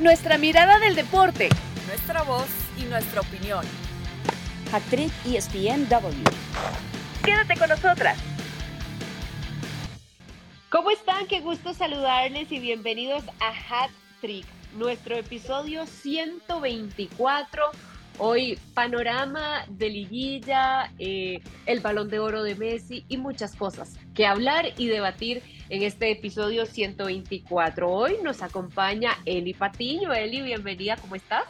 Nuestra mirada del deporte. Nuestra voz y nuestra opinión. Actriz ESPNW. Quédate con nosotras. ¿Cómo están? Qué gusto saludarles y bienvenidos a Hat Trick, nuestro episodio 124. Hoy panorama de liguilla, eh, el balón de oro de Messi y muchas cosas que hablar y debatir en este episodio 124. Hoy nos acompaña Eli Patiño. Eli, bienvenida, ¿cómo estás?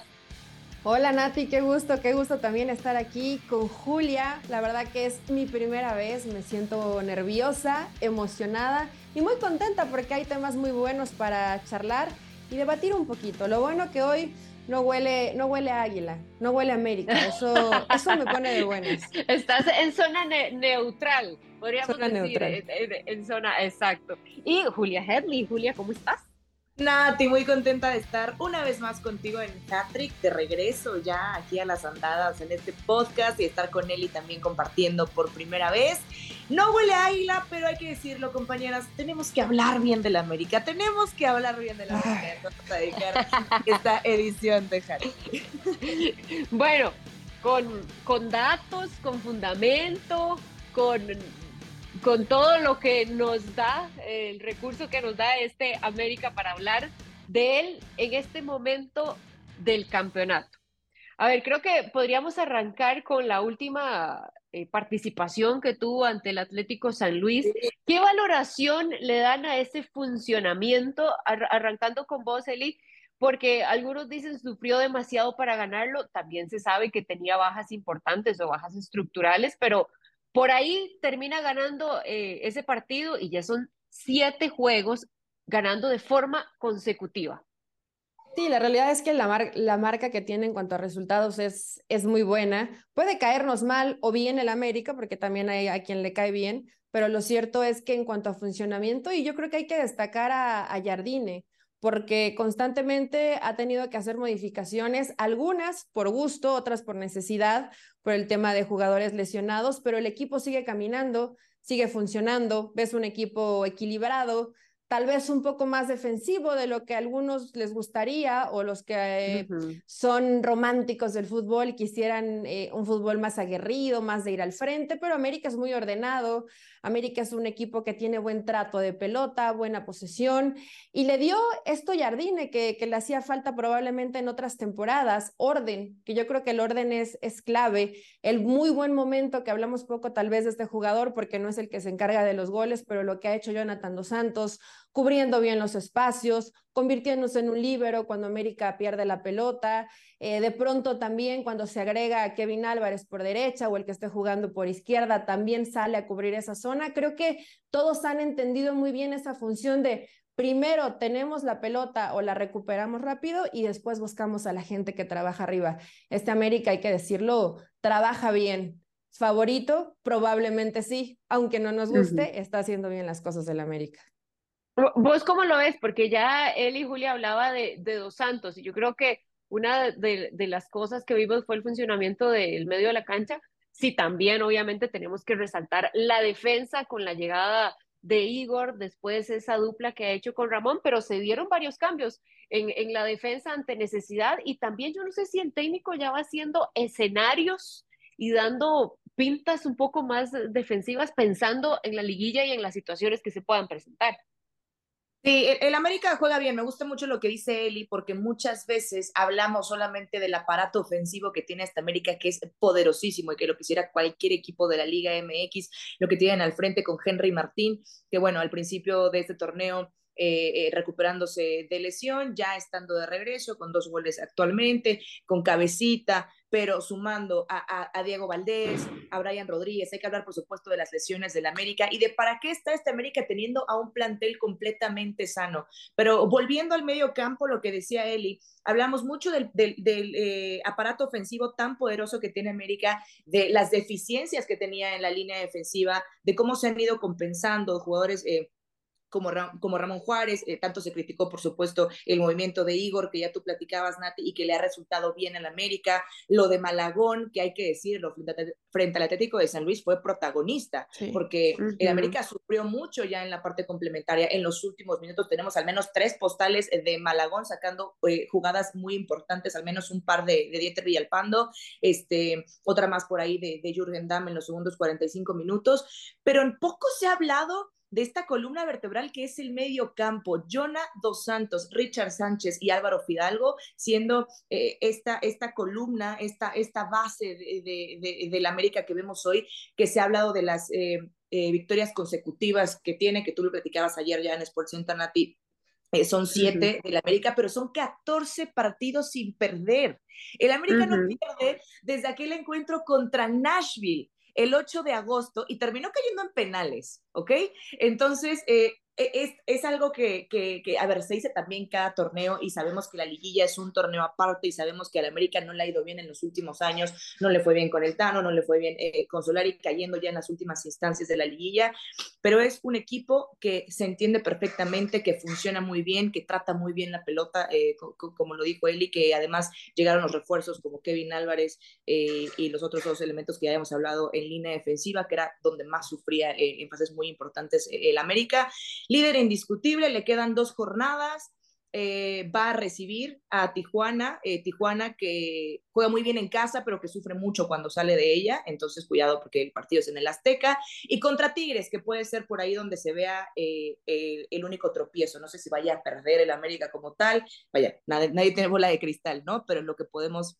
Hola Nati, qué gusto, qué gusto también estar aquí con Julia. La verdad que es mi primera vez, me siento nerviosa, emocionada y muy contenta porque hay temas muy buenos para charlar y debatir un poquito. Lo bueno que hoy no huele, no huele a águila, no huele a América. Eso, eso me pone de buenas. Estás en zona neutral, podríamos decir, neutral. En, zona, exacto. Y Julia Headley, Julia, ¿cómo estás? Nati, muy contenta de estar una vez más contigo en Patrick, de regreso ya aquí a las andadas en este podcast y estar con Eli también compartiendo por primera vez. No huele a águila, pero hay que decirlo, compañeras, tenemos que hablar bien de la América, tenemos que hablar bien de la América. Vamos a dedicar esta edición de Harry. Bueno, con, con datos, con fundamento, con con todo lo que nos da, el recurso que nos da este América para hablar de él en este momento del campeonato. A ver, creo que podríamos arrancar con la última eh, participación que tuvo ante el Atlético San Luis. ¿Qué valoración le dan a ese funcionamiento? arrancando con vos, Eli, porque algunos dicen sufrió demasiado para ganarlo, también se sabe que tenía bajas importantes o bajas estructurales, pero por ahí termina ganando eh, ese partido y ya son siete juegos ganando de forma consecutiva. Sí, la realidad es que la, la marca que tiene en cuanto a resultados es, es muy buena. Puede caernos mal o bien el América, porque también hay a quien le cae bien, pero lo cierto es que en cuanto a funcionamiento, y yo creo que hay que destacar a, a porque constantemente ha tenido que hacer modificaciones, algunas por gusto, otras por necesidad, por el tema de jugadores lesionados, pero el equipo sigue caminando, sigue funcionando, ves un equipo equilibrado, tal vez un poco más defensivo de lo que a algunos les gustaría o los que eh, son románticos del fútbol quisieran eh, un fútbol más aguerrido, más de ir al frente, pero América es muy ordenado, América es un equipo que tiene buen trato de pelota, buena posesión y le dio esto Jardine que, que le hacía falta probablemente en otras temporadas, orden, que yo creo que el orden es, es clave, el muy buen momento que hablamos poco tal vez de este jugador porque no es el que se encarga de los goles, pero lo que ha hecho Jonathan dos Santos, cubriendo bien los espacios, convirtiéndose en un líbero cuando América pierde la pelota, eh, de pronto también cuando se agrega a Kevin Álvarez por derecha o el que esté jugando por izquierda, también sale a cubrir esa zona. Creo que todos han entendido muy bien esa función de primero tenemos la pelota o la recuperamos rápido y después buscamos a la gente que trabaja arriba. Este América, hay que decirlo, trabaja bien. ¿Favorito? Probablemente sí, aunque no nos guste, está haciendo bien las cosas del América. ¿Vos cómo lo ves? Porque ya él y Julia hablaba de, de Dos Santos y yo creo que una de, de, las cosas que vimos fue el funcionamiento del medio de la cancha. Sí, también obviamente tenemos que resaltar la defensa con la llegada de Igor, después esa dupla que ha hecho con Ramón, pero se dieron varios cambios en, en la defensa ante necesidad y también yo no sé si el técnico ya va haciendo escenarios y dando pintas un poco más defensivas pensando en la liguilla y en las situaciones que se puedan presentar. Sí, el, América juega bien. Me gusta mucho lo que dice Eli, porque muchas veces hablamos solamente del aparato ofensivo que tiene esta América, que es poderosísimo y que lo quisiera cualquier equipo de la Liga MX, lo que tienen al frente con Henry Martín, que bueno, al principio de este torneo eh, eh, recuperándose de lesión, ya estando de regreso, con dos goles actualmente, con cabecita, pero sumando a, Diego Valdés, a Brian Rodríguez, hay que hablar por supuesto de las lesiones del América y de para qué está este América teniendo a un plantel completamente sano. Pero volviendo al medio campo, lo que decía Eli, hablamos mucho del, del, eh, aparato ofensivo tan poderoso que tiene América, de las deficiencias que tenía en la línea defensiva, de cómo se han ido compensando jugadores como, como Ramón Juárez, eh, tanto se criticó, por supuesto, el movimiento de Igor, que ya tú platicabas, Nati, y que le ha resultado bien en América, lo de Malagón, que hay que decirlo, frente, al Atlético de San Luis fue protagonista, porque el América sufrió mucho ya en la parte complementaria, en los últimos minutos. Tenemos al menos tres postales de Malagón sacando eh, jugadas muy importantes, al menos un par de, de Dieter Villalpando, este, otra más por ahí de, de Jürgen Damm en los segundos 45 minutos, pero en poco se ha hablado de esta columna vertebral que es el medio campo, Jonah Dos Santos, Richard Sánchez y Álvaro Fidalgo, siendo eh, esta, esta columna, esta, esta base de, de, la América que vemos hoy, que se ha hablado de las eh, eh, victorias consecutivas que tiene, que tú lo platicabas ayer ya en Sports Nati, son siete de la América, pero son 14 partidos sin perder. El América no pierde desde aquel encuentro contra Nashville el 8 de agosto y terminó cayendo en penales, ¿ok? Entonces, eh, es, es algo que, que, que, a ver, se dice también cada torneo y sabemos que la liguilla es un torneo aparte y sabemos que al América no le ha ido bien en los últimos años, no le fue bien con el Tano, no le fue bien eh, con Solari cayendo ya en las últimas instancias de la liguilla, pero es un equipo que se entiende perfectamente, que funciona muy bien, que trata muy bien la pelota, eh, como lo dijo Eli, que además llegaron los refuerzos como Kevin Álvarez eh, y los otros dos elementos que ya hemos hablado en línea defensiva, que era donde más sufría en fases muy importantes el América. Líder indiscutible, le quedan dos jornadas. Eh, va a recibir a Tijuana, eh, Tijuana que juega muy bien en casa, pero que sufre mucho cuando sale de ella, entonces cuidado porque el partido es en el Azteca, y contra Tigres, que puede ser por ahí donde se vea eh, el, único tropiezo, no sé si vaya a perder el América como tal, vaya, nadie, nadie tiene bola de cristal, ¿no? Pero lo que podemos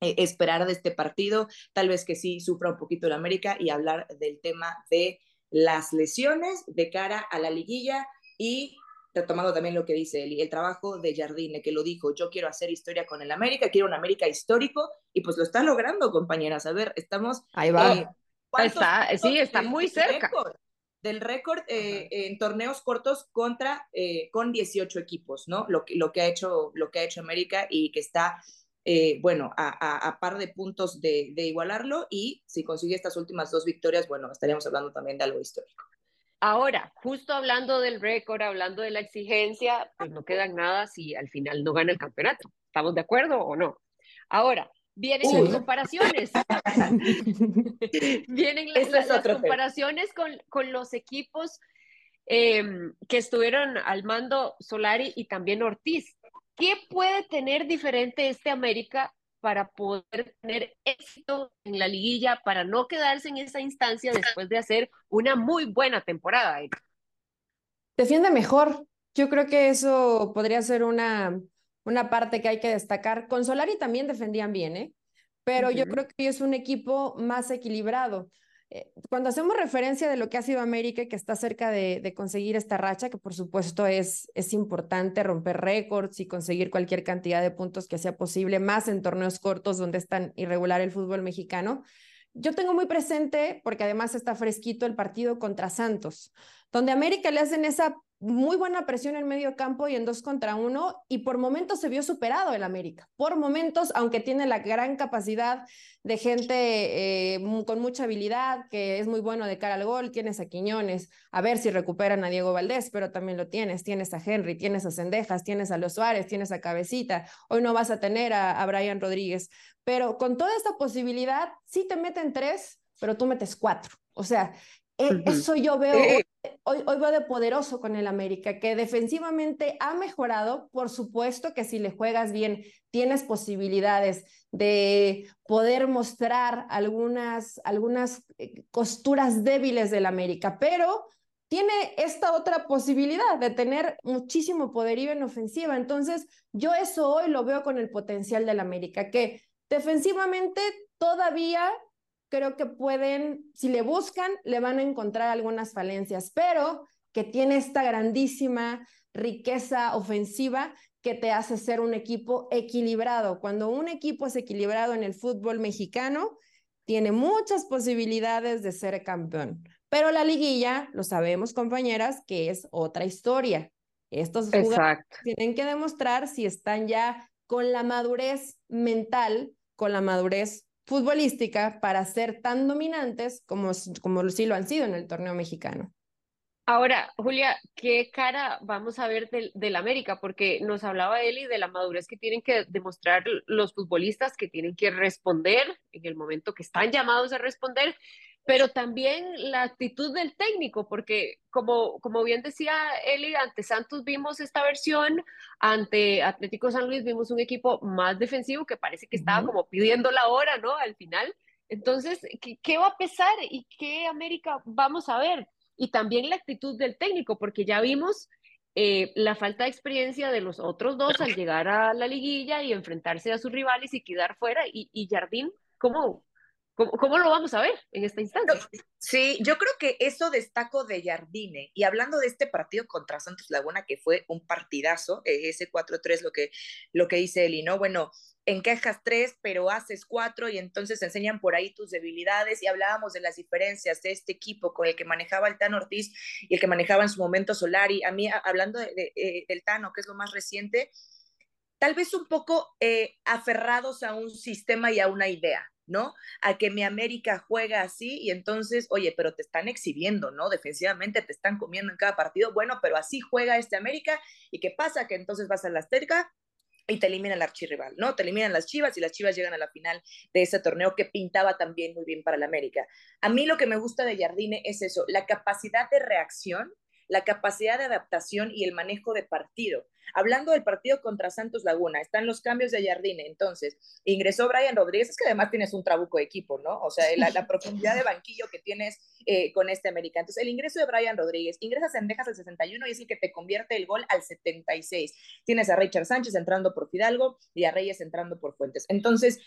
esperar de este partido, tal vez que sí sufra un poquito el América y hablar del tema de las lesiones de cara a la liguilla y retomando también lo que dice Eli, el trabajo de Jardine, que lo dijo, yo quiero hacer historia con el América, quiero un América histórico, y pues lo está logrando, compañeras. A ver, estamos... Ahí va. Eh, está, sí, está muy cerca. del récord eh, en torneos cortos contra, eh, con 18 equipos, ¿no? Lo, lo, que ha hecho, lo que ha hecho América y que está eh, bueno, a, par de puntos de, igualarlo y si consigue estas últimas dos victorias, bueno, estaríamos hablando también de algo histórico. Ahora, justo hablando del récord, hablando de la exigencia, pues no queda nada si al final no gana el campeonato. ¿Estamos de acuerdo o no? Ahora, vienen las comparaciones. vienen las, comparaciones con, con, los equipos em, que estuvieron al mando Solari y también Ortiz. ¿Qué puede tener diferente este América para poder tener éxito en la liguilla, para no quedarse en esa instancia después de hacer una muy buena temporada? Defiende mejor. Yo creo que eso podría ser una, una parte que hay que destacar. Con Solari también defendían bien, ¿eh? Pero yo creo que es un equipo más equilibrado. Eh, cuando hacemos referencia de lo que ha sido América y que está cerca de, conseguir esta racha, que por supuesto es, es importante romper récords y conseguir cualquier cantidad de puntos que sea posible, más en torneos cortos donde es tan irregular el fútbol mexicano. Yo tengo muy presente, porque además está fresquito el partido contra Santos, donde América le hacen esa muy buena presión en medio campo y en dos contra uno, y por momentos se vio superado el América. Por momentos, aunque tiene la gran capacidad de gente eh, con mucha habilidad, que es muy bueno de cara al gol, tienes a Quiñones, a ver si recuperan a Diego Valdés, pero también lo tienes, tienes a Henry, tienes a Cendejas, tienes a Los Suárez, tienes a Cabecita, hoy no vas a tener a, a Brian Rodríguez, pero con toda esta posibilidad, sí te meten tres, pero tú metes cuatro. O sea, eso yo veo hoy, hoy, veo de poderoso con el América, que defensivamente ha mejorado. Por supuesto que si le juegas bien, tienes posibilidades de poder mostrar algunas, algunas eh, costuras débiles del América, pero tiene esta otra posibilidad de tener muchísimo poderío en ofensiva. Entonces, yo eso hoy lo veo con el potencial del América, que defensivamente todavía creo que pueden, si le buscan, le van a encontrar algunas falencias, pero que tiene esta grandísima riqueza ofensiva que te hace ser un equipo equilibrado. Cuando un equipo es equilibrado en el fútbol mexicano, tiene muchas posibilidades de ser campeón. Pero la liguilla, lo sabemos compañeras, que es otra historia. Estos jugadores tienen que demostrar si están ya con la madurez mental, con la madurez futbolística para ser tan dominantes como, como sí lo han sido en el torneo mexicano. Ahora, Julia, ¿qué cara vamos a ver del, del, América? Porque nos hablaba Eli de la madurez que tienen que demostrar los futbolistas, que tienen que responder en el momento que están llamados a responder, pero también la actitud del técnico, porque como, como bien decía Eli, ante Santos vimos esta versión, ante Atlético San Luis vimos un equipo más defensivo que parece que estaba como pidiendo la hora, ¿no? Al final. Entonces, ¿qué, ¿qué, va a pesar y qué América vamos a ver? y también la actitud del técnico, porque ya vimos eh, la falta de experiencia de los otros dos al llegar a la liguilla y enfrentarse a sus rivales y quedar fuera. Y, y Jardín, ¿cómo, cómo, cómo lo vamos a ver en esta instancia? Sí, yo creo que eso destaco de Jardine. Y hablando de este partido contra Santos Laguna, que fue un partidazo, eh, ese 4-3, lo que, lo que dice Eli, ¿no? Bueno, encajas tres, pero haces cuatro y entonces enseñan por ahí tus debilidades y hablábamos de las diferencias de este equipo con el que manejaba el Tano Ortiz y el que manejaba en su momento Solari. A mí, hablando de, eh, del Tano, que es lo más reciente, tal vez un poco eh, aferrados a un sistema y a una idea, ¿no? A que mi América juega así y entonces, oye, pero te están exhibiendo, ¿no? Defensivamente te están comiendo en cada partido, bueno, pero así juega este América y ¿qué pasa? Que entonces vas a la Azteca y te elimina el archirrival, ¿no? Te eliminan las Chivas y las Chivas llegan a la final de ese torneo que pintaba también muy bien para la América. A mí lo que me gusta de Jardine es eso, la capacidad de reacción, la capacidad de adaptación y el manejo de partido. Hablando del partido contra Santos Laguna, están los cambios de Jardine. Entonces, ingresó Brian Rodríguez, es que además tienes un trabuco de equipo, ¿no? O sea, la, profundidad de banquillo que tienes eh, con este americano. Entonces, el ingreso de Brian Rodríguez, ingresas en Dejas al 61 y es el que te convierte el gol al 76. Tienes a Richard Sánchez entrando por Fidalgo y a Reyes entrando por Fuentes. Entonces,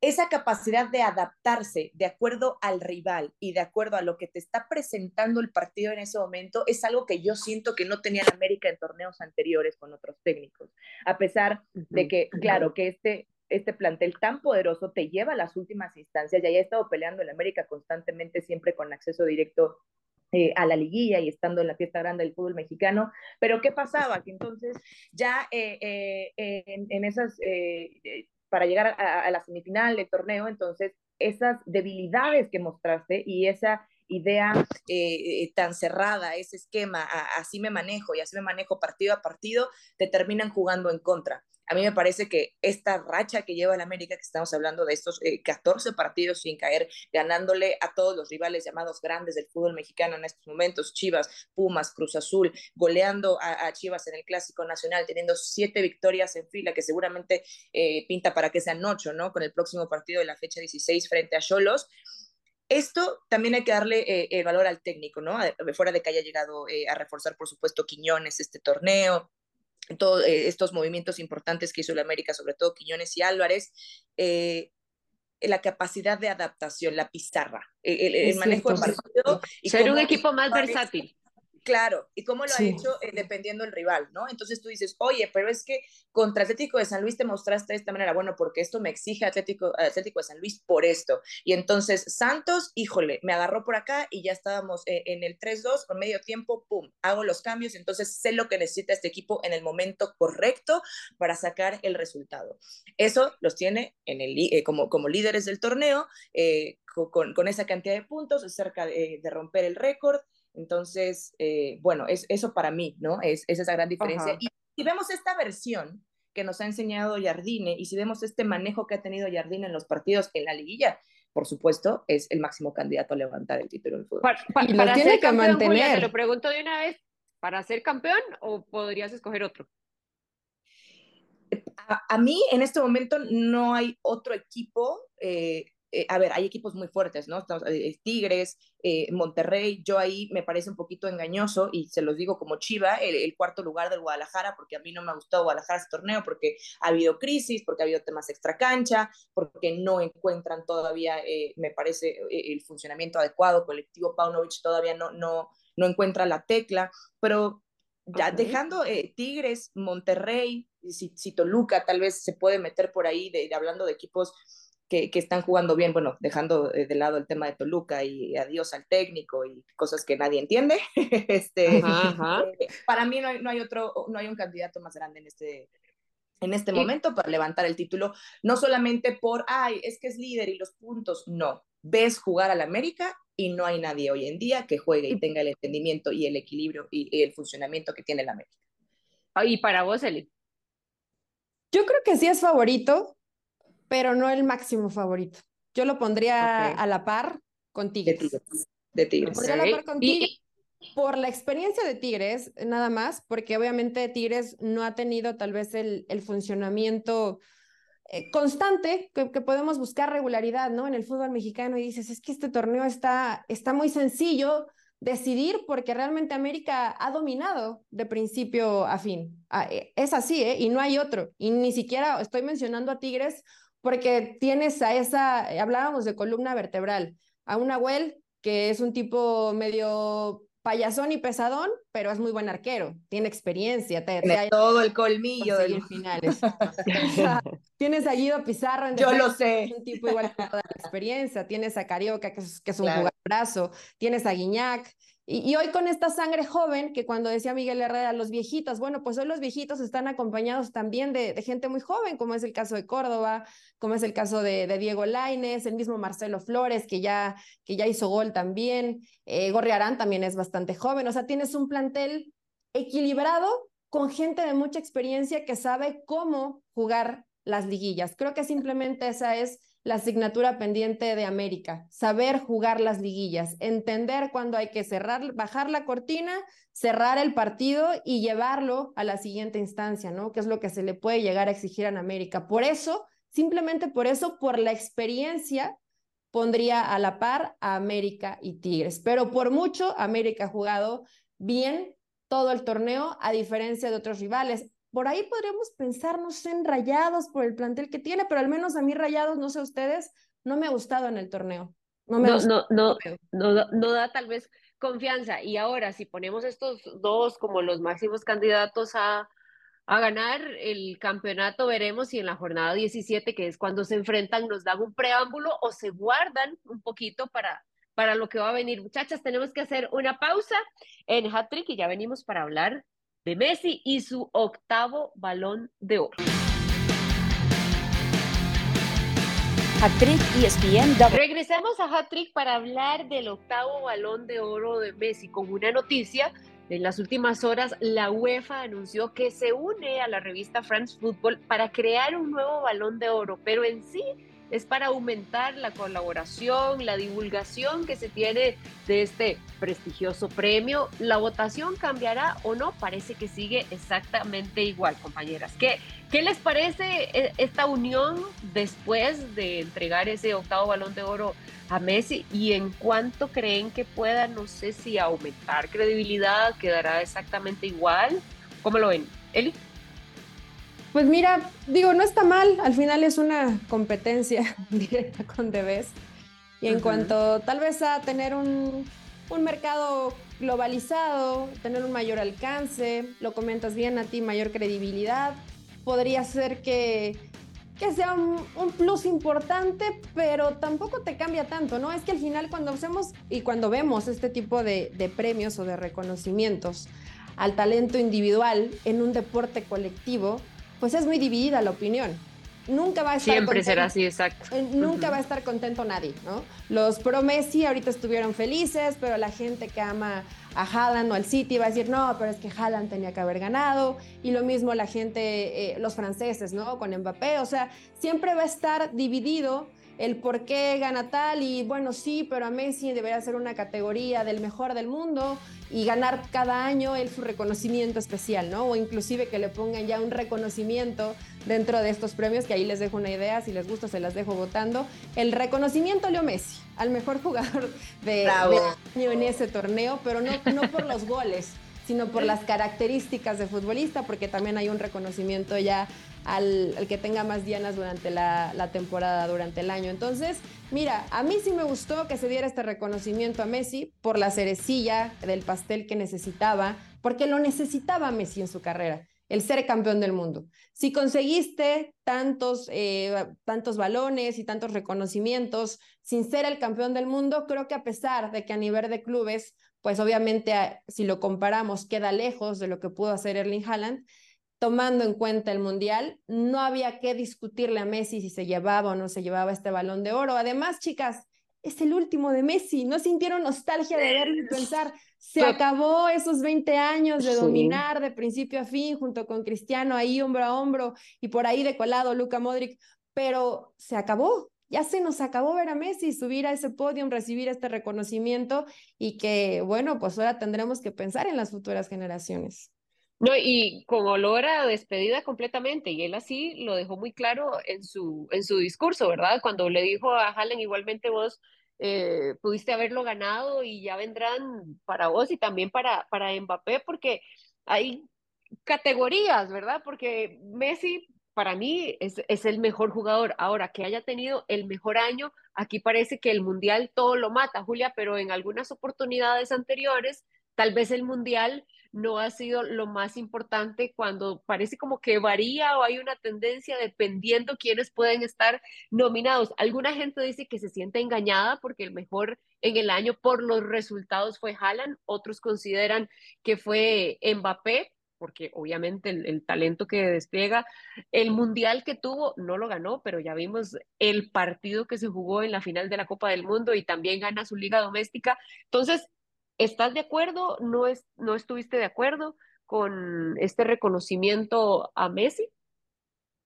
esa capacidad de adaptarse de acuerdo al rival y de acuerdo a lo que te está presentando el partido en ese momento es algo que yo siento que no tenía en América en torneos anteriores con otros técnicos. A pesar de que, claro, que este, este plantel tan poderoso te lleva a las últimas instancias, ya he estado peleando en América constantemente, siempre con acceso directo eh, a la liguilla y estando en la fiesta grande del fútbol mexicano. Pero ¿qué pasaba? Que entonces ya eh, eh, en, en, esas para llegar a, la semifinal del torneo, entonces esas debilidades que mostraste y esa idea eh, tan cerrada, ese esquema, así me manejo y así me manejo partido a partido, te terminan jugando en contra. A mí me parece que esta racha que lleva el América, que estamos hablando de estos 14 eh, partidos sin caer, ganándole a todos los rivales llamados grandes del fútbol mexicano en estos momentos, Chivas, Pumas, Cruz Azul, goleando a, Chivas en el Clásico Nacional, teniendo siete victorias en fila, que seguramente eh, pinta para que sean ocho, ¿no? Con el próximo partido de la fecha 16 frente a Cholos. Esto también hay que darle eh, valor al técnico, ¿no? Fuera de que haya llegado a reforzar, por supuesto, Quiñones este torneo, todos eh, estos movimientos importantes que hizo el América, sobre todo Quiñones y Álvarez, eh, la capacidad de adaptación, la pizarra, el, manejo de partido. Y Ser un equipo más versátil. Claro, y cómo lo ha hecho eh, dependiendo del rival, ¿no? Entonces tú dices, oye, pero es que contra Atlético de San Luis te mostraste de esta manera, bueno, porque esto me exige Atlético, Atlético de San Luis por esto. Y entonces Santos, híjole, me agarró por acá y ya estábamos eh, en el 3-2, con medio tiempo, pum, hago los cambios, entonces sé lo que necesita este equipo en el momento correcto para sacar el resultado. Eso los tiene en el, eh, como, como líderes del torneo, con, con, esa cantidad de puntos, cerca de, de romper el récord. Entonces, eh, bueno, es, eso para mí, ¿no? Es, esa gran diferencia. Y si vemos esta versión que nos ha enseñado Jardine y si vemos este manejo que ha tenido Jardine en los partidos en la liguilla, por supuesto, es el máximo candidato a levantar el título del fútbol. y lo tiene que mantener. te lo pregunto de una vez, ¿para ser campeón o podrías escoger otro? A, mí en este momento no hay otro equipo eh, eh, a ver, hay equipos muy fuertes, ¿no? Eh, Tigres, eh, Monterrey, yo ahí me parece un poquito engañoso y se los digo como Chiva, el, cuarto lugar del Guadalajara, porque a mí no me ha gustado Guadalajara este torneo, porque ha habido crisis, porque ha habido temas extracancha, porque no encuentran todavía, me parece, el funcionamiento adecuado, colectivo Paunovic todavía no, no, no encuentra la tecla, pero ya dejando Tigres, Monterrey, si, si, Toluca tal vez se puede meter por ahí, de hablando de equipos que, están jugando bien, bueno, dejando de lado el tema de Toluca y adiós al técnico y cosas que nadie entiende, este, eh, para mí no hay, no hay, otro, no hay un candidato más grande en este, en este momento para levantar el título, no solamente por, ay, es que es líder y los puntos, no, ves jugar al América y no hay nadie hoy en día que juegue y tenga el entendimiento y el equilibrio y, el funcionamiento que tiene el América. Y para vos, Eli. Yo creo que sí es favorito, pero no el máximo favorito. Yo lo pondría a la par con Tigres. De Tigres. a la par con Tigres por la experiencia de Tigres, nada más, porque obviamente Tigres no ha tenido tal vez el, el funcionamiento eh, constante que, podemos buscar regularidad, ¿no? En el fútbol mexicano y dices, es que este torneo está, está muy sencillo decidir porque realmente América ha dominado de principio a fin. Ah, eh, es así, ¿eh? Y no hay otro. Y ni siquiera estoy mencionando a Tigres porque tienes a esa, hablábamos de columna vertebral, a una Nahuel que es un tipo medio payasón y pesadón, pero es muy buen arquero, tiene experiencia. Te, tiene todo el colmillo de los finales. tienes a Guido Pizarro en Yo lo sé. un tipo igual con toda la experiencia. Tienes a Carioca, que es, que es un claro. brazo. Tienes a Guiñac, y, hoy con esta sangre joven, que cuando decía Miguel Herrera, los viejitos, bueno, pues hoy los viejitos están acompañados también de, gente muy joven, como es el caso de Córdoba, como es el caso de, Diego Laines, el mismo Marcelo Flores, que ya, que ya hizo gol también, eh, Gorriarán también es bastante joven, o sea, tienes un plantel equilibrado con gente de mucha experiencia que sabe cómo jugar las liguillas. Creo que simplemente esa es la asignatura pendiente de América, saber jugar las liguillas, entender cuándo hay que cerrar, bajar la cortina, cerrar el partido y llevarlo a la siguiente instancia, ¿no? Que es lo que se le puede llegar a exigir a América. Por eso, simplemente por eso, por la experiencia, pondría a la par a América y Tigres. Pero por mucho, América ha jugado bien todo el torneo, a diferencia de otros rivales. Por ahí podríamos pensarnos en Rayados por el plantel que tiene, pero al menos a mí Rayados, no sé ustedes, no me ha gustado en el torneo. No, me no, no, no, no, no da tal vez confianza. Y ahora, si ponemos estos dos como los máximos candidatos a, a ganar el campeonato, veremos si en la jornada 17, que es cuando se enfrentan, nos dan un preámbulo o se guardan un poquito para, para lo que va a venir. Muchachas, tenemos que hacer una pausa en Hat-Trick y ya venimos para hablar de Messi y su octavo balón de oro. Hat-Trick ESPN Regresamos a Hat-Trick para hablar del octavo balón de oro de Messi con una noticia. En las últimas horas, la UEFA anunció que se une a la revista France Football para crear un nuevo balón de oro, pero en sí es para aumentar la colaboración, la divulgación que se tiene de este prestigioso premio. ¿La votación cambiará o no? Parece que sigue exactamente igual, compañeras. ¿Qué, qué les parece e, esta unión después de entregar ese octavo balón de oro a Messi? ¿Y en cuánto creen que pueda, no sé si aumentar credibilidad, quedará exactamente igual? ¿Cómo lo ven? Eli. Pues mira, digo, no está mal, al final es una competencia directa con Debes. Y en cuanto tal vez a tener un, un, mercado globalizado, tener un mayor alcance, lo comentas bien a ti, mayor credibilidad, podría ser que, que sea un, un, plus importante, pero tampoco te cambia tanto, ¿no? Es que al final cuando hacemos y cuando vemos este tipo de, de premios o de reconocimientos al talento individual en un deporte colectivo, pues es muy dividida la opinión. Nunca va a estar Siempre será así, exacto. Eh, nunca va a estar contento nadie, ¿no? Los pro Messi ahorita estuvieron felices, pero la gente que ama a Haaland o al City va a decir, no, pero es que Haaland tenía que haber ganado. Y lo mismo la gente, eh, los franceses, ¿no? Con Mbappé. O sea, siempre va a estar dividido el por qué gana tal y bueno, sí, pero a Messi debería ser una categoría del mejor del mundo y ganar cada año él su reconocimiento especial, ¿no? O inclusive que le pongan ya un reconocimiento dentro de estos premios, que ahí les dejo una idea, si les gusta se las dejo votando. El reconocimiento Leo Messi, al mejor jugador de, año en ese torneo, pero no, no por los goles, sino por las características de futbolista, porque también hay un reconocimiento ya al, que tenga más dianas durante la, la, temporada, durante el año. Entonces, mira, a mí sí me gustó que se diera este reconocimiento a Messi por la cerecilla del pastel que necesitaba, porque lo necesitaba Messi en su carrera el ser campeón del mundo. Si conseguiste tantos, eh, tantos balones y tantos reconocimientos sin ser el campeón del mundo, creo que a pesar de que a nivel de clubes, pues obviamente si lo comparamos queda lejos de lo que pudo hacer Erling Haaland, tomando en cuenta el Mundial, no había que discutirle a Messi si se llevaba o no se llevaba este balón de oro. Además, chicas, es el último de Messi. ¿No sintieron nostalgia de verlo y pensar, se acabó esos 20 años de dominar de principio a fin junto con Cristiano ahí hombro a hombro y por ahí de colado Luca Modric, pero se acabó. Ya se nos acabó ver a Messi subir a ese podio, recibir este reconocimiento y que, bueno, pues ahora tendremos que pensar en las futuras generaciones. No, y con olor a despedida completamente, y él así lo dejó muy claro en su, en su discurso, ¿verdad? Cuando le dijo a Haaland, igualmente vos eh, pudiste haberlo ganado y ya vendrán para vos y también para, para Mbappé, porque hay categorías, ¿verdad? Porque Messi para mí es, es, el mejor jugador. Ahora, que haya tenido el mejor año, aquí parece que el Mundial todo lo mata, Julia, pero en algunas oportunidades anteriores, tal vez el Mundial no ha sido lo más importante cuando parece como que varía o hay una tendencia dependiendo quiénes pueden estar nominados. Alguna gente dice que se siente engañada porque el mejor en el año por los resultados fue Haaland, otros consideran que fue Mbappé, porque obviamente el, talento que despliega, el mundial que tuvo no lo ganó, pero ya vimos el partido que se jugó en la final de la Copa del Mundo y también gana su liga doméstica. Entonces, ¿Estás de acuerdo? ¿No, es, ¿No estuviste de acuerdo con este reconocimiento a Messi?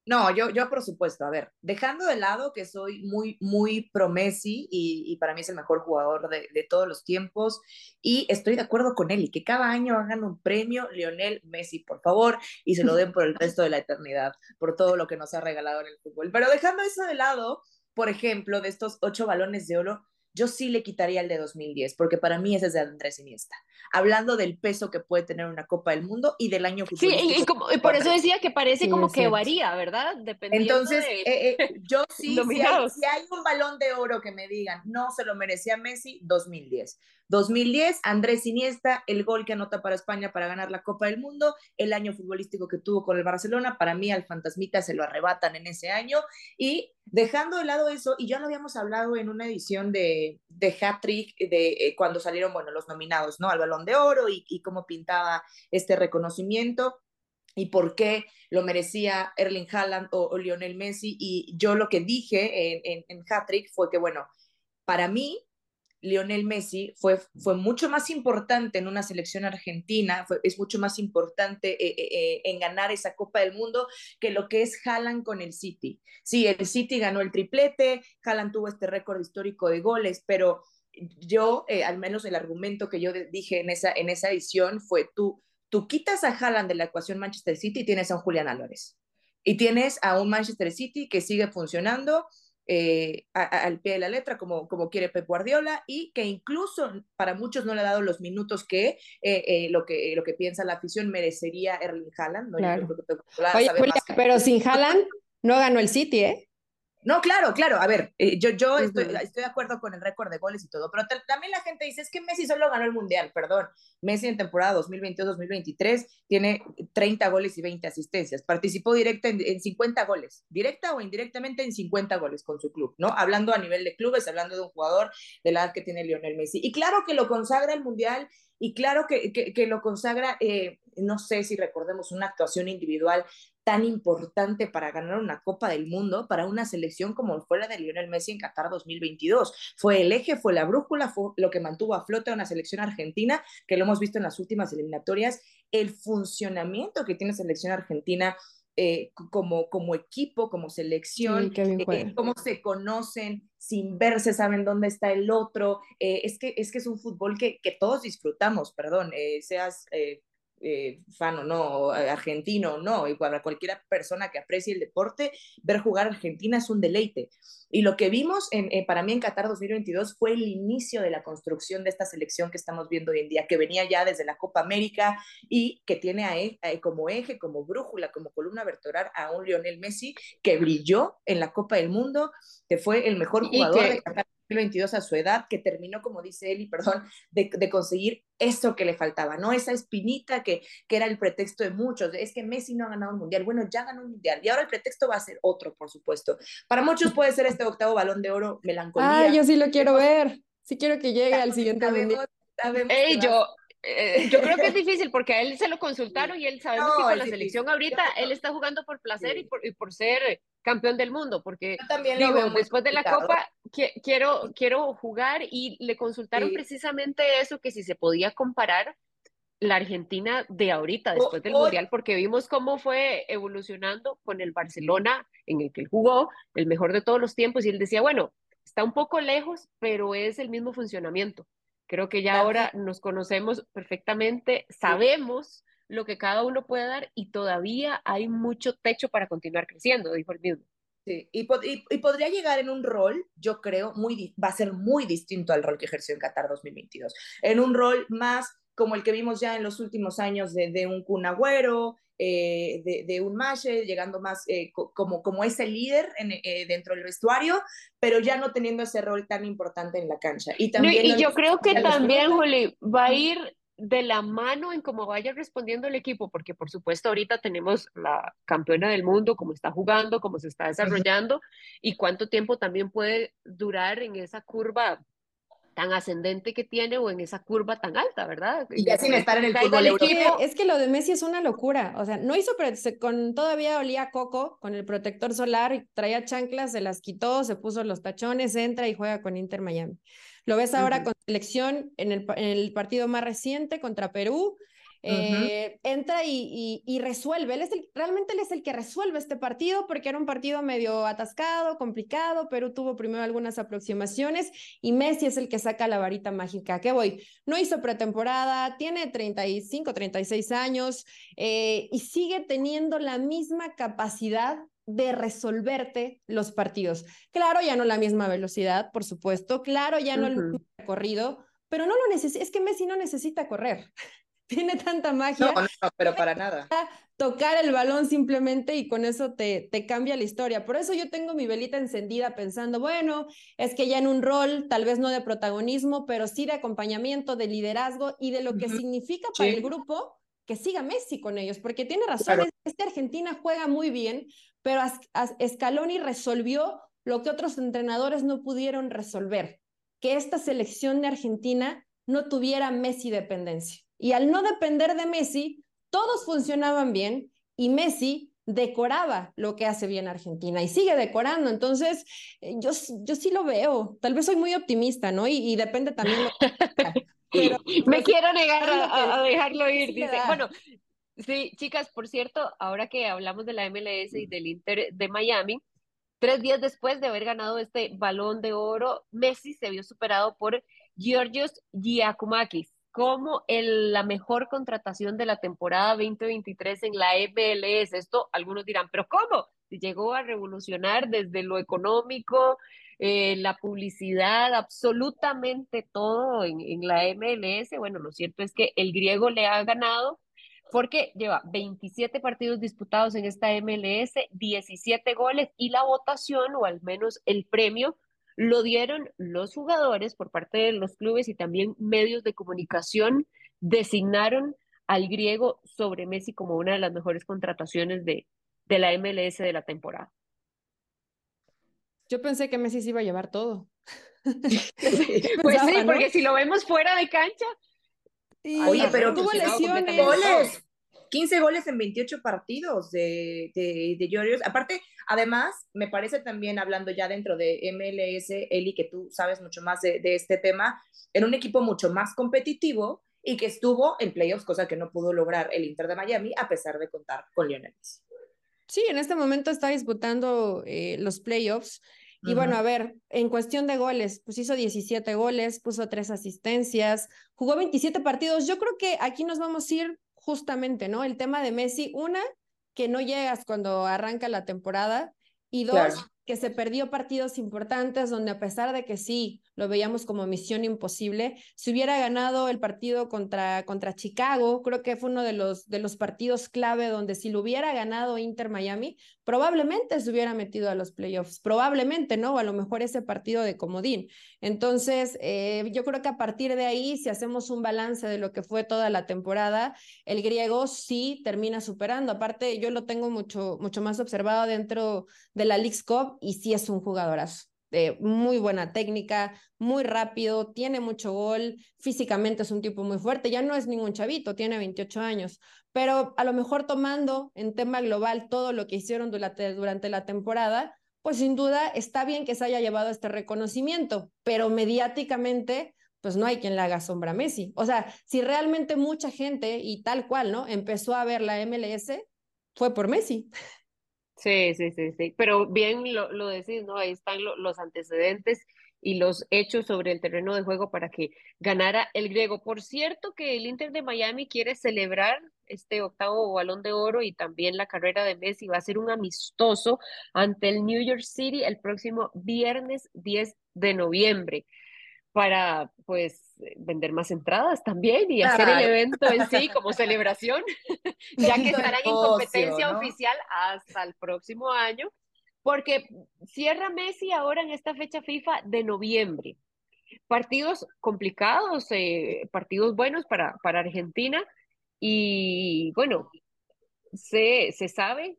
No, yo, yo por supuesto, a ver, dejando de lado que soy muy, muy pro Messi y, y para mí es el mejor jugador de, de, todos los tiempos y estoy de acuerdo con él y que cada año hagan un premio Lionel Messi, por favor, y se lo den por el resto de la eternidad, por todo lo que nos ha regalado en el fútbol. Pero dejando eso de lado, por ejemplo, de estos ocho balones de oro, yo sí le quitaría el de 2010, porque para mí ese es de Andrés Iniesta. Hablando del peso que puede tener una Copa del Mundo y del año futuro. Sí, y, como, por eso decía que parece sí, como que varía, ¿verdad? Dependiendo Entonces, de... eh, eh, yo sí, si hay, si hay, un balón de oro que me digan, no se lo merecía Messi, 2010. 2010, Andrés Iniesta, el gol que anota para España para ganar la Copa del Mundo, el año futbolístico que tuvo con el Barcelona, para mí al Fantasmita se lo arrebatan en ese año y dejando de lado eso, y ya lo habíamos hablado en una edición de, de Hat-Trick, de eh, cuando salieron, bueno, los nominados, ¿no? Al Balón de Oro y, cómo pintaba este reconocimiento y por qué lo merecía Erling Haaland o, Lionel Messi. Y yo lo que dije en, en, en Hat-Trick fue que, bueno, para mí Lionel Messi fue, fue mucho más importante en una selección argentina, es mucho más importante eh, eh, eh, en ganar esa Copa del Mundo que lo que es Haaland con el City. Sí, el City ganó el triplete, Haaland tuvo este récord histórico de goles, pero yo, eh, al menos el argumento que yo dije en esa, en esa edición fue tú, tú quitas a Haaland de la ecuación Manchester City y tienes a un Julián Álvarez. Y tienes a un Manchester City que sigue funcionando, eh, a, a, al pie de la letra, como, como quiere Pep Guardiola, y que incluso para muchos no le ha dado los minutos que eh, eh, lo que lo que piensa la afición merecería Erling Haaland. ¿no? Claro. Oye, Julia, que... pero sin Haaland no ganó el City, ¿eh? No, claro, claro. A ver, eh, yo, yo estoy, uh -huh. estoy, de acuerdo con el récord de goles y todo, pero también la gente dice, es que Messi solo ganó el Mundial, perdón. Messi en temporada 2022-2023 tiene 30 goles y 20 asistencias. Participó directa en, en, 50 goles, directa o indirectamente en 50 goles con su club, ¿no? Hablando a nivel de clubes, hablando de un jugador de la edad que tiene Lionel Messi. Y claro que lo consagra el Mundial y claro que, que, que lo consagra, eh, no sé si recordemos una actuación individual tan importante para ganar una Copa del Mundo para una selección como fue la de Lionel Messi en Qatar 2022. Fue el eje, fue la brújula, fue lo que mantuvo a flote a una selección argentina, que lo hemos visto en las últimas eliminatorias, el funcionamiento que tiene selección argentina eh, como, como equipo, como selección, sí, eh, cómo se conocen sin verse, saben dónde está el otro. Eh, es, que, es que es un fútbol que, que todos disfrutamos, perdón, seas eh, fan o no, argentino o no, y para cualquier persona que aprecie el deporte, ver jugar a Argentina es un deleite. Y lo que vimos en, eh, para mí en Qatar 2022 fue el inicio de la construcción de esta selección que estamos viendo hoy en día, que venía ya desde la Copa América y que tiene a, a, como eje, como brújula, como columna vertebral a un Lionel Messi que brilló en la Copa del Mundo, que fue el mejor jugador que... de Qatar 2022 a su edad, que terminó, como dice Eli, perdón, de, de, conseguir eso que le faltaba, ¿no? Esa espinita que, que era el pretexto de muchos, es que Messi no ha ganado un mundial, bueno, ya ganó un mundial, y ahora el pretexto va a ser otro, por supuesto. Para muchos puede ser este octavo balón de oro, melancolía. Ah, yo sí lo quiero ver, sí quiero que llegue al siguiente sabemos, mundial. Sabemos Ey, yo, eh, yo creo que es difícil porque a él se lo consultaron y él sabemos que con la selección ahorita él está jugando por placer y, por, y por ser campeón del mundo, porque también digo, después de la Copa quiero, quiero jugar y le consultaron precisamente eso, que si se podía comparar la Argentina de ahorita, después del Mundial, porque vimos cómo fue evolucionando con el Barcelona en el que él jugó, el mejor de todos los tiempos, y él decía, bueno, está un poco lejos, pero es el mismo funcionamiento. Creo que ya ahora nos conocemos perfectamente, sabemos lo que cada uno puede dar y todavía hay mucho techo para continuar creciendo, dijo el mismo. Sí, y, y, podría llegar en un rol, yo creo, muy, va a ser muy distinto al rol que ejerció en Qatar 2022, en un rol más como el que vimos ya en los últimos años de, de un Cunagüero, eh, de, de, un Mashe, llegando más eh, como, como ese líder en, eh, dentro del vestuario, pero ya no teniendo ese rol tan importante en la cancha. Y, también y yo creo que también, Juli, va a ir de la mano en cómo vaya respondiendo el equipo, porque por supuesto ahorita tenemos la campeona del mundo, cómo está jugando, cómo se está desarrollando y cuánto tiempo también puede durar en esa curva tan ascendente que tiene o en esa curva tan alta, ¿verdad? Y ya sin estar en el fútbol europeo. Es que lo de Messi es una locura, o sea, no hizo, con todavía olía coco con el protector solar, traía chanclas, se las quitó, se puso los tachones, entra y juega con Inter Miami. Lo ves ahora con selección en el, en el partido más reciente contra Perú, eh, entra y, y, resuelve. Él es el, realmente él es el que resuelve este partido porque era un partido medio atascado, complicado. Perú tuvo primero algunas aproximaciones y Messi es el que saca la varita mágica. ¿Qué voy? No hizo pretemporada, tiene 35, 36 años eh, y sigue teniendo la misma capacidad de resolverte los partidos. Claro, ya no la misma velocidad, por supuesto. Claro, ya no el mismo recorrido, pero no lo necesita. Es que Messi no necesita correr tiene tanta magia. No, no, pero para nada. Tocar el balón simplemente y con eso te, te cambia la historia. Por eso yo tengo mi velita encendida pensando, bueno, es que ya en un rol, tal vez no de protagonismo, pero sí de acompañamiento, de liderazgo y de lo que significa para el grupo que siga Messi con ellos, porque tiene razón, esta Argentina juega muy bien, pero Scaloni resolvió lo que otros entrenadores no pudieron resolver, que esta selección de Argentina no tuviera Messi dependencia. Y al no depender de Messi, todos funcionaban bien y Messi decoraba lo que hace bien Argentina y sigue decorando. Entonces, eh, yo, yo sí lo veo. Tal vez soy muy optimista, ¿no? Y, depende también. Me quiero negar a, dejarlo ir. Dice, bueno, sí, chicas, por cierto, ahora que hablamos de la MLS y del Inter de Miami, tres días después de haber ganado este balón de oro, Messi se vio superado por Georgios Giacomakis como la mejor contratación de la temporada 2023 en la MLS. Esto algunos dirán, pero ¿cómo? Llegó a revolucionar desde lo económico, eh, la publicidad, absolutamente todo en, en la MLS. Bueno, lo cierto es que el griego le ha ganado porque lleva 27 partidos disputados en esta MLS, 17 goles y la votación, o al menos el premio, lo dieron los jugadores por parte de los clubes y también medios de comunicación designaron al griego sobre Messi como una de las mejores contrataciones de, de la MLS de la temporada. Yo pensé que Messi se iba a llevar todo. pues sí, porque si lo vemos fuera de cancha. Oye, pero tuvo lesiones. 15 goles en 28 partidos de, de, de Aparte, además, me parece también, hablando ya dentro de MLS, Eli, que tú sabes mucho más de, de este tema, en un equipo mucho más competitivo y que estuvo en playoffs, cosa que no pudo lograr el Inter de Miami, a pesar de contar con Lionel Messi. Sí, en este momento está disputando eh, los playoffs. Y bueno, a ver, en cuestión de goles, pues hizo 17 goles, puso tres asistencias, jugó 27 partidos. Yo creo que aquí nos vamos a ir justamente, ¿no? El tema de Messi, una, que no llegas cuando arranca la temporada, y dos, que se perdió partidos importantes donde a pesar de que sí, lo veíamos como misión imposible, si hubiera ganado el partido contra, contra Chicago, creo que fue uno de los, de los partidos clave donde si lo hubiera ganado Inter Miami, probablemente se hubiera metido a los playoffs, probablemente, ¿no? O a lo mejor ese partido de comodín. Entonces, eh, yo creo que a partir de ahí, si hacemos un balance de lo que fue toda la temporada, el griego sí termina superando. Aparte, yo lo tengo mucho, mucho más observado dentro de la League's Cup y sí es un jugadorazo. de muy buena técnica, muy rápido, tiene mucho gol, físicamente es un tipo muy fuerte, ya no es ningún chavito, tiene 28 años, pero a lo mejor tomando en tema global todo lo que hicieron durante, durante la temporada, pues sin duda está bien que se haya llevado este reconocimiento, pero mediáticamente pues no hay quien le haga sombra a Messi. O sea, si realmente mucha gente y tal cual, ¿no? Empezó a ver la MLS, fue por Messi. Sí, sí, sí, sí. Pero bien lo, lo decís, ¿no? Ahí están los antecedentes y los hechos sobre el terreno de juego para que ganara el griego. Por cierto que el Inter de Miami quiere celebrar este octavo balón de oro y también la carrera de Messi. Va a ser un amistoso ante el New York City el próximo viernes 10 de noviembre para pues vender más entradas también y hacer el evento en sí como celebración, ya que estarán en competencia oficial hasta el próximo año, porque cierra Messi ahora en esta fecha FIFA de noviembre. Partidos complicados, eh, partidos buenos para, para Argentina y bueno, se, se sabe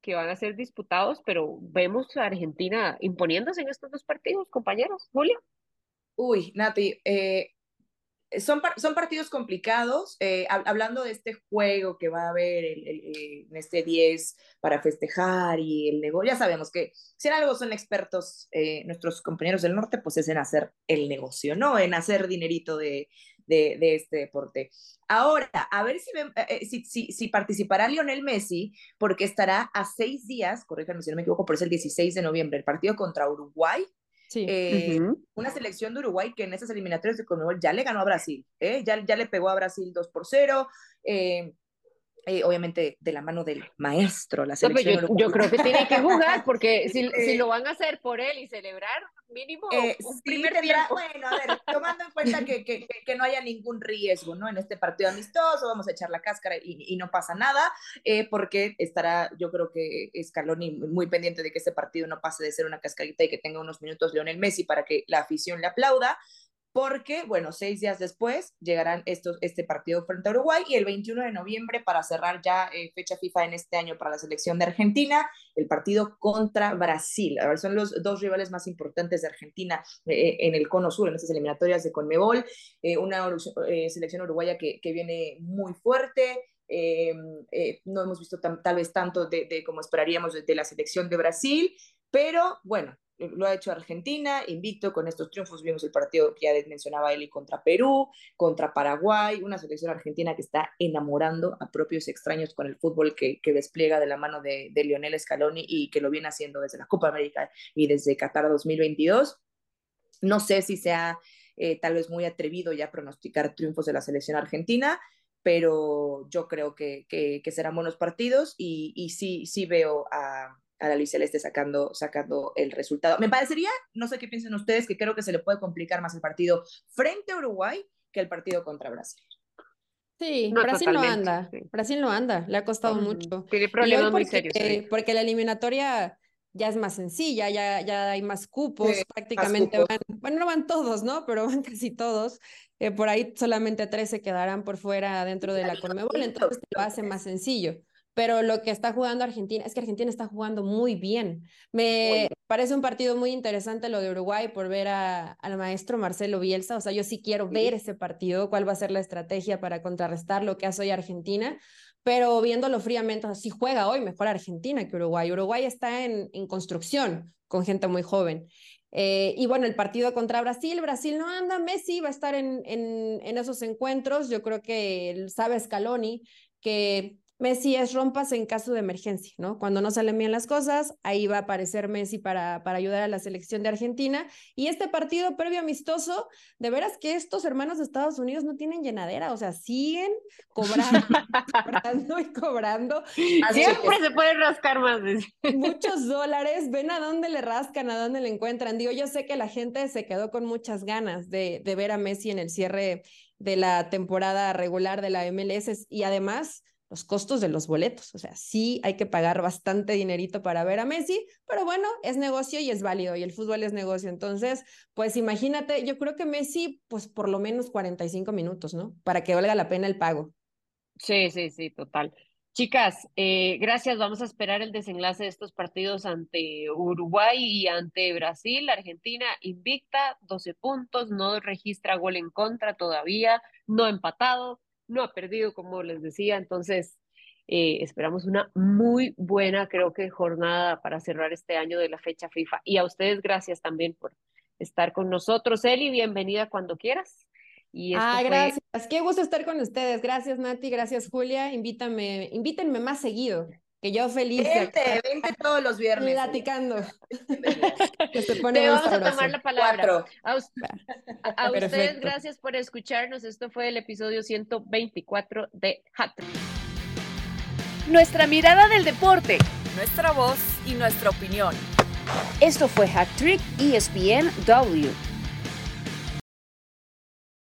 que van a ser disputados, pero vemos a Argentina imponiéndose en estos dos partidos, compañeros. Julio. Uy, Nati, eh, son, son partidos complicados. Eh, hablando de este juego que va a haber en este 10 para festejar y el negocio, ya sabemos que si en algo son expertos eh, nuestros compañeros del norte, pues es en hacer el negocio, ¿no? En hacer dinerito de, de, este deporte. Ahora, a ver si, si, si, si, participará Lionel Messi, porque estará a seis días, corríjanme si no me equivoco, pero es el 16 de noviembre, el partido contra Uruguay Sí. Eh, una selección de Uruguay que en esas eliminatorias de Conmebol ya le ganó a Brasil, ¿eh? ya, ya le pegó a Brasil 2 por 0. Eh, eh, obviamente de la mano del maestro, la selección. yo, creo que tiene que jugar, porque si, si, lo van a hacer por él y celebrar, mínimo eh, un primer Bueno, a ver, tomando en cuenta que, que, que, no haya ningún riesgo, ¿no? En este partido amistoso, vamos a echar la cáscara y, y no pasa nada, eh, porque estará, yo creo que Scaloni muy pendiente de que este partido no pase de ser una cascarita y que tenga unos minutos Leonel Messi para que la afición le aplauda porque, bueno, seis días después llegarán estos, este partido frente a Uruguay y el 21 de noviembre para cerrar ya eh, fecha FIFA en este año para la selección de Argentina, el partido contra Brasil. A ver, son los dos rivales más importantes de Argentina eh, en el cono sur, en estas eliminatorias de Conmebol, eh, una selección uruguaya que, que, viene muy fuerte. no hemos visto tal vez tanto de, de como esperaríamos de, de la selección de Brasil, pero bueno, lo ha hecho Argentina, invicto con estos triunfos. Vimos el partido que ya mencionaba Eli contra Perú, contra Paraguay, una selección argentina que está enamorando a propios extraños con el fútbol que, que despliega de la mano de, Lionel Scaloni y que lo viene haciendo desde la Copa América y desde Qatar 2022. No sé si sea eh, tal vez muy atrevido ya pronosticar triunfos de la selección argentina, pero yo creo que, que, que serán buenos partidos y, y sí, sí veo a, a la Luis Celeste sacando, sacando el resultado. Me parecería, no sé qué piensan ustedes, que creo que se le puede complicar más el partido frente a Uruguay que el partido contra Brasil. Sí, Brasil no anda, Brasil no anda, le ha costado mucho. Tiene problemas muy serios. Porque la eliminatoria ya es más sencilla, ya, ya hay más cupos, prácticamente van, bueno, no van todos, ¿no? Pero van casi todos. Eh, por ahí solamente tres se quedarán por fuera dentro de la Conmebol, entonces lo hace más sencillo pero lo que está jugando Argentina, es que Argentina está jugando muy bien. Me parece un partido muy interesante lo de Uruguay por ver a, al maestro Marcelo Bielsa, o sea, yo sí quiero ver ese partido, cuál va a ser la estrategia para contrarrestar lo que hace hoy Argentina, pero viéndolo fríamente, si juega hoy mejor Argentina que Uruguay. Uruguay está en, en construcción con gente muy joven. Eh, y bueno, el partido contra Brasil, Brasil no anda, Messi va a estar en, en, en esos encuentros, yo creo que sabe Scaloni que Messi es rompas en caso de emergencia, ¿no? Cuando no salen bien las cosas, ahí va a aparecer Messi para, para ayudar a la selección de Argentina. Y este partido previo amistoso, de veras que estos hermanos de Estados Unidos no tienen llenadera, o sea, siguen cobrando, cobrando y cobrando. Siempre se puede rascar más. Muchos dólares, ven a dónde le rascan, a dónde le encuentran. Digo, yo sé que la gente se quedó con muchas ganas de, de ver a Messi en el cierre de la temporada regular de la MLS y además los costos de los boletos. O sea, sí hay que pagar bastante dinerito para ver a Messi, pero bueno, es negocio y es válido y el fútbol es negocio. Entonces, pues imagínate, yo creo que Messi, pues por lo menos 45 minutos, ¿no? Para que valga la pena el pago. Sí, sí, sí, total. Chicas, eh, gracias. Vamos a esperar el desenlace de estos partidos ante Uruguay y ante Brasil. Argentina invicta, 12 puntos, no registra gol en contra todavía, no empatado, no ha perdido, como les decía. Entonces, eh, esperamos una muy buena, creo que, jornada para cerrar este año de la fecha FIFA. Y a ustedes, gracias también por estar con nosotros. Eli, bienvenida cuando quieras. Y ah, gracias. Qué gusto estar con ustedes. Gracias, Nati. Gracias, Julia. Invítame, invítenme más seguido. Que yo feliz. Vente, vente todos los viernes. Platicando. que se pone Te vamos a tomar la palabra. A, a ustedes, gracias por escucharnos. Esto fue el episodio 124 de Hat. Nuestra mirada del deporte, nuestra voz y nuestra opinión. Esto fue Hat Trick ESPN W.